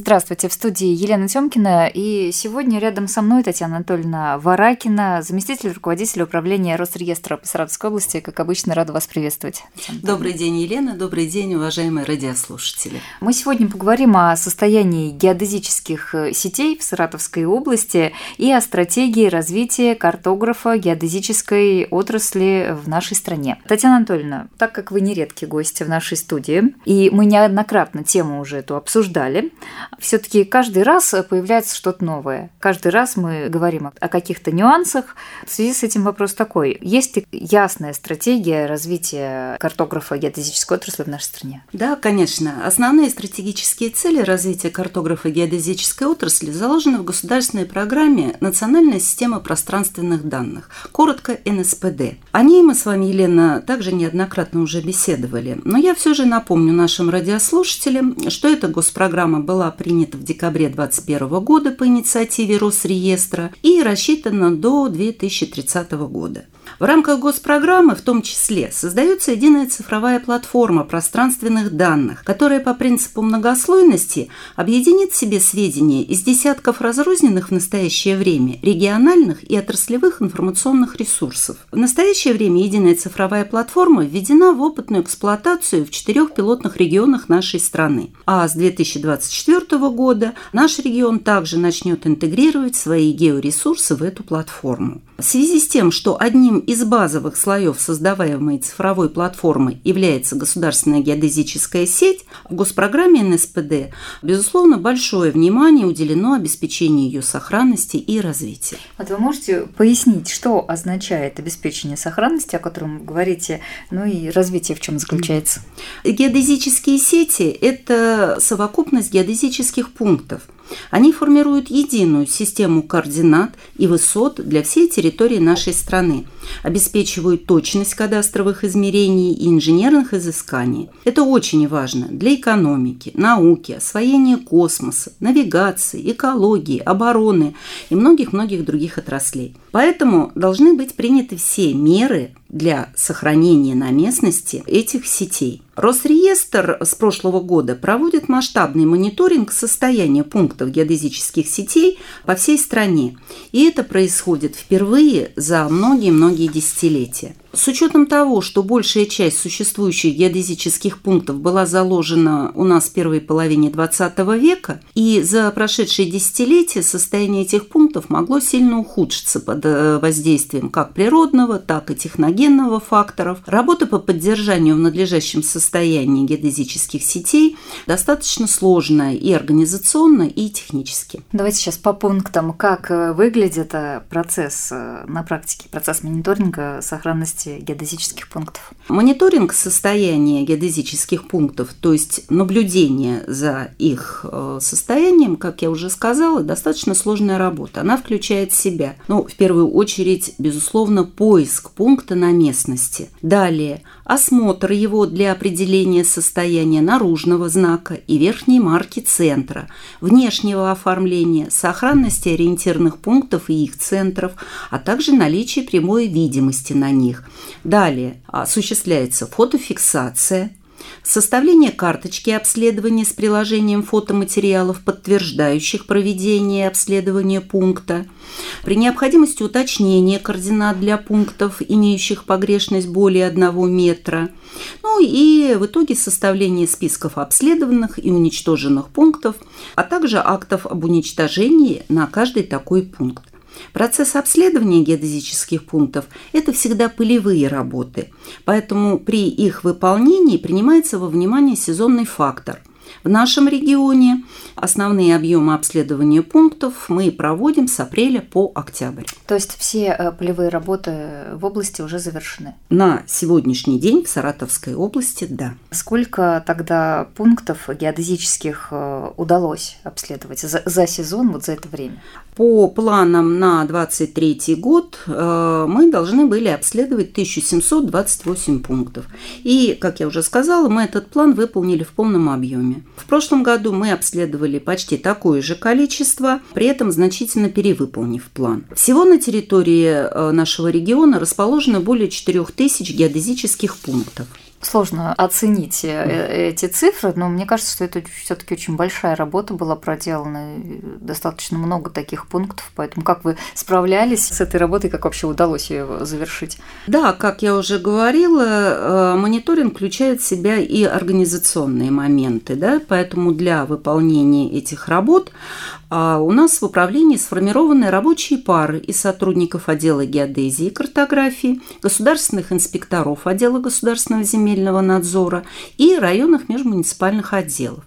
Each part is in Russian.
Здравствуйте, в студии Елена Тёмкина, и сегодня рядом со мной Татьяна Анатольевна Варакина, заместитель руководителя управления Росреестра по Саратовской области. Как обычно, рада вас приветствовать. Добрый день, Елена, добрый день, уважаемые радиослушатели. Мы сегодня поговорим о состоянии геодезических э, сетей в Саратовской области и о стратегии развития картографа геодезической отрасли в нашей стране. Татьяна Анатольевна, так как вы нередкий гость в нашей студии, и мы неоднократно тему уже эту обсуждали, все-таки каждый раз появляется что-то новое. Каждый раз мы говорим о каких-то нюансах. В связи с этим вопрос такой. Есть ли ясная стратегия развития картографа геодезической отрасли в нашей стране? Да, конечно. Основные стратегические цели развития картографа геодезической отрасли заложены в государственной программе «Национальная система пространственных данных», коротко НСПД. О ней мы с вами, Елена, также неоднократно уже беседовали. Но я все же напомню нашим радиослушателям, что эта госпрограмма была принята в декабре 2021 года по инициативе Росреестра и рассчитана до 2030 года. В рамках госпрограммы в том числе создается единая цифровая платформа пространственных данных, которая по принципу многослойности объединит в себе сведения из десятков разрозненных в настоящее время региональных и отраслевых информационных ресурсов. В настоящее время единая цифровая платформа введена в опытную эксплуатацию в четырех пилотных регионах нашей страны. А с 2024 года наш регион также начнет интегрировать свои георесурсы в эту платформу. В связи с тем, что одним из базовых слоев создаваемой цифровой платформы является государственная геодезическая сеть, в госпрограмме НСПД, безусловно, большое внимание уделено обеспечению ее сохранности и развития. Вот вы можете пояснить, что означает обеспечение сохранности, о котором вы говорите, ну и развитие в чем заключается? Геодезические сети – это совокупность геодезических пунктов – они формируют единую систему координат и высот для всей территории нашей страны, обеспечивают точность кадастровых измерений и инженерных изысканий. Это очень важно для экономики, науки, освоения космоса, навигации, экологии, обороны и многих-многих других отраслей. Поэтому должны быть приняты все меры для сохранения на местности этих сетей. Росреестр с прошлого года проводит масштабный мониторинг состояния пунктов геодезических сетей по всей стране. И это происходит впервые за многие-многие десятилетия. С учетом того, что большая часть существующих геодезических пунктов была заложена у нас в первой половине XX века, и за прошедшие десятилетия состояние этих пунктов могло сильно ухудшиться под э, воздействием как природного, так и техногенного факторов, работа по поддержанию в надлежащем состоянии геодезических сетей достаточно сложная и организационно, и технически. Давайте сейчас по пунктам, как э, выглядит э, процесс на практике, процесс мониторинга сохранности деятельности геодезических пунктов? Мониторинг состояния геодезических пунктов, то есть наблюдение за их э, состоянием, как я уже сказала, достаточно сложная работа. Она включает в себя, ну, в первую очередь, безусловно, поиск пункта на местности. Далее – осмотр его для определения состояния наружного знака и верхней марки центра, внешнего оформления, сохранности ориентированных пунктов и их центров, а также наличие прямой видимости на них. Далее осуществляется фотофиксация, составление карточки обследования с приложением фотоматериалов, подтверждающих проведение обследования пункта, при необходимости уточнения координат для пунктов, имеющих погрешность более 1 метра, ну и в итоге составление списков обследованных и уничтоженных пунктов, а также актов об уничтожении на каждый такой пункт. Процесс обследования геодезических пунктов – это всегда полевые работы, поэтому при их выполнении принимается во внимание сезонный фактор. В нашем регионе основные объемы обследования пунктов мы проводим с апреля по октябрь. То есть все э, полевые работы в области уже завершены? На сегодняшний день в Саратовской области – да. Сколько тогда пунктов геодезических э, удалось обследовать за, за сезон, вот за это время? По планам на 2023 год э, мы должны были обследовать 1728 пунктов. И, как я уже сказала, мы этот план выполнили в полном объеме. В прошлом году мы обследовали почти такое же количество, при этом значительно перевыполнив план. Всего на территории э, нашего региона расположено более 4000 геодезических пунктов. Сложно оценить э, э, эти цифры, но мне кажется, что это все-таки очень большая работа была проделана, достаточно много таких пунктов, поэтому как вы справлялись с этой работой, как вообще удалось ее завершить? Да, как я уже говорила, э, мониторинг включает в себя и организационные моменты, да, поэтому для выполнения этих работ а у нас в управлении сформированы рабочие пары из сотрудников отдела геодезии и картографии, государственных инспекторов отдела государственного земельного надзора и районных межмуниципальных отделов.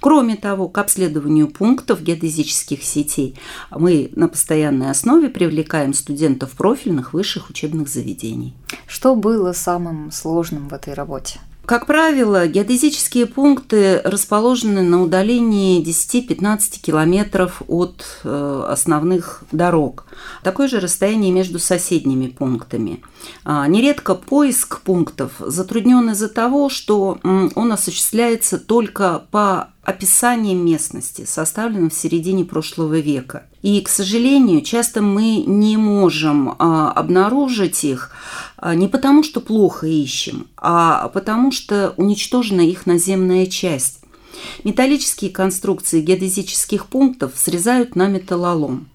Кроме того, к обследованию пунктов геодезических сетей мы на постоянной основе привлекаем студентов профильных высших учебных заведений. Что было самым сложным в этой работе? Как правило, геодезические пункты расположены на удалении 10-15 километров от э, основных дорог. Такое же расстояние между соседними пунктами. А, нередко поиск пунктов затруднен из-за того, что он осуществляется только по описанием местности, составленным в середине прошлого века. И, к сожалению, часто мы не можем а, обнаружить их не потому, что плохо ищем, а потому что уничтожена их наземная часть. Металлические конструкции геодезических пунктов срезают на металлолом.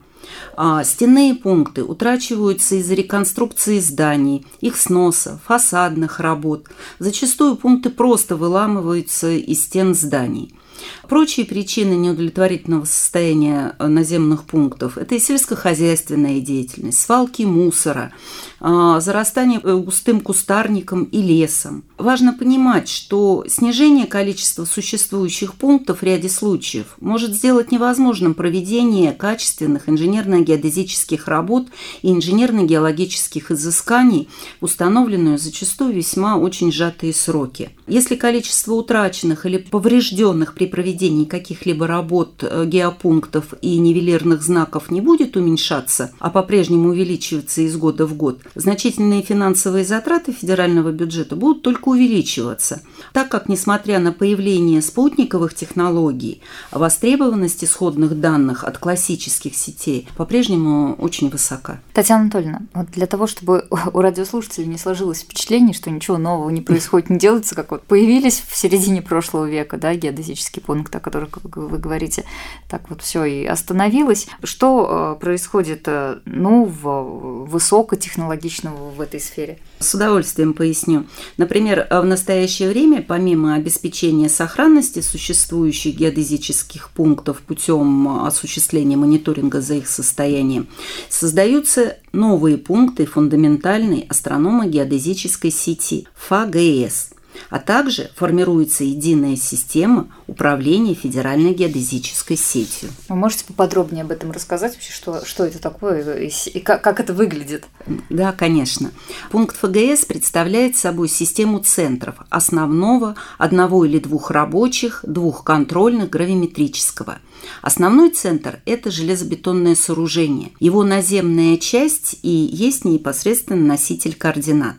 А стенные пункты утрачиваются из-за реконструкции зданий, их сноса, фасадных работ. Зачастую пункты просто выламываются из стен зданий. Прочие причины неудовлетворительного состояния э, наземных пунктов – это и сельскохозяйственная деятельность, свалки мусора, а, зарастание э, густым кустарником и лесом. Важно понимать, что снижение количества существующих пунктов в ряде случаев может сделать невозможным проведение качественных инженерно-геодезических работ и инженерно-геологических изысканий установленную зачастую весьма очень сжатые сроки. Если количество утраченных или поврежденных при проведении каких-либо работ э, геопунктов и нивелирных знаков не будет уменьшаться, а по-прежнему увеличиваться из года в год, значительные финансовые затраты федерального бюджета будут только увеличиваться, так как, несмотря на появление спутниковых технологий, востребованность исходных данных от классических сетей по-прежнему очень высока. Татьяна Анатольевна, вот для того, чтобы у радиослушателей не сложилось впечатление, что ничего нового не происходит, не делается, как вот появились в середине прошлого века, да, геодезические пункты, о которых вы говорите, так вот все и остановилось. Что э, происходит, э, ну, в высокотехнологичном аналогичного в этой сфере? С удовольствием поясню. Например, в настоящее время, помимо обеспечения сохранности существующих геодезических пунктов путем осуществления мониторинга за их состоянием, создаются новые пункты фундаментальной астрономо-геодезической сети ФАГС – а также формируется единая система управления федеральной геодезической сетью. Вы можете поподробнее об этом рассказать вообще, что, что это такое и как, как это выглядит? Да, конечно. Пункт ФГС представляет собой систему центров основного, одного или двух рабочих, двух контрольных, гравиметрического. Основной центр – это железобетонное сооружение. Его наземная часть и есть непосредственно носитель координат.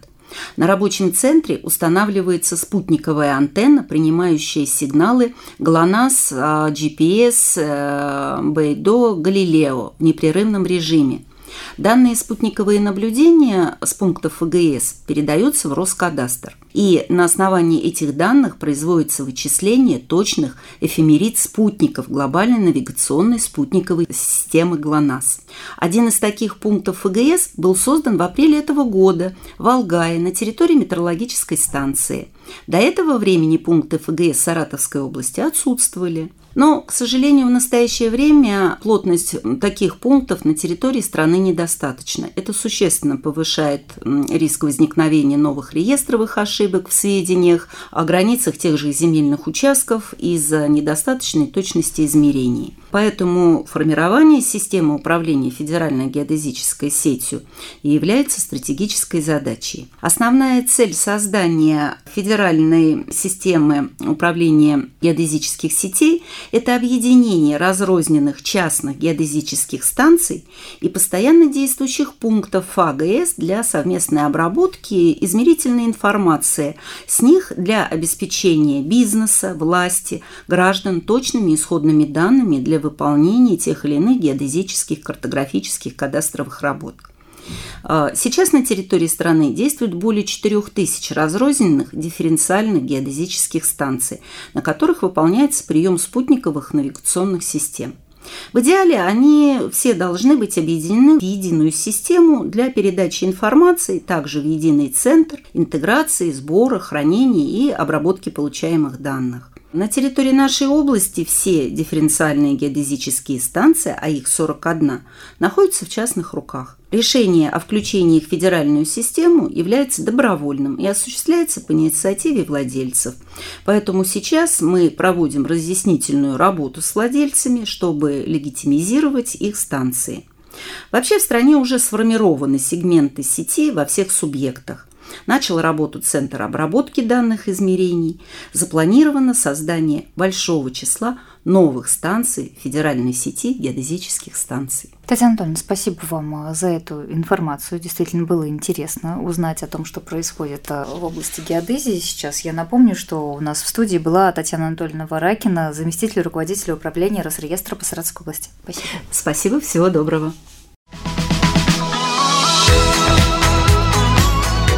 На рабочем центре устанавливается спутниковая антенна, принимающая сигналы ГЛОНАСС, GPS, Бейдо, Галилео в непрерывном режиме – Данные спутниковые наблюдения с пунктов ФГС передаются в Роскадастр. И на основании этих данных производится вычисление точных эфемерид спутников глобальной навигационной спутниковой системы ГЛОНАСС. Один из таких пунктов ФГС был создан в апреле этого года в Алгае на территории метеорологической станции. До этого времени пункты ФГС Саратовской области отсутствовали. Но, к сожалению, в настоящее время плотность таких пунктов на территории страны недостаточна. Это существенно повышает риск возникновения новых реестровых ошибок в сведениях о границах тех же земельных участков из-за недостаточной точности измерений. Поэтому формирование системы управления федеральной геодезической сетью и является стратегической задачей. Основная цель создания федеральной системы управления геодезических сетей – это объединение разрозненных частных геодезических станций и постоянно действующих пунктов ФАГС для совместной обработки измерительной информации с них для обеспечения бизнеса, власти, граждан точными исходными данными для выполнения тех или иных геодезических, картографических, кадастровых работ. А, сейчас на территории страны действует более 4000 разрозненных дифференциальных геодезических станций, на которых выполняется прием спутниковых навигационных систем. В идеале они все должны быть объединены в единую систему для передачи информации, также в единый центр интеграции, сбора, хранения и обработки получаемых данных. На территории нашей области все дифференциальные геодезические станции, а их 41, находятся в частных руках. Решение о включении их в федеральную систему является добровольным и осуществляется по инициативе владельцев. Поэтому сейчас мы проводим разъяснительную работу с владельцами, чтобы легитимизировать их станции. Вообще в стране уже сформированы сегменты сети во всех субъектах. Начал работу Центр обработки данных измерений. Запланировано создание большого числа новых станций федеральной сети геодезических станций. Татьяна Анатольевна, спасибо вам э, за эту информацию. Действительно было интересно узнать о том, что происходит э, в области геодезии сейчас. Я напомню, что у нас в студии была Татьяна Анатольевна Варакина, заместитель руководителя управления Росреестра по Саратовской области. Спасибо. Спасибо, всего доброго.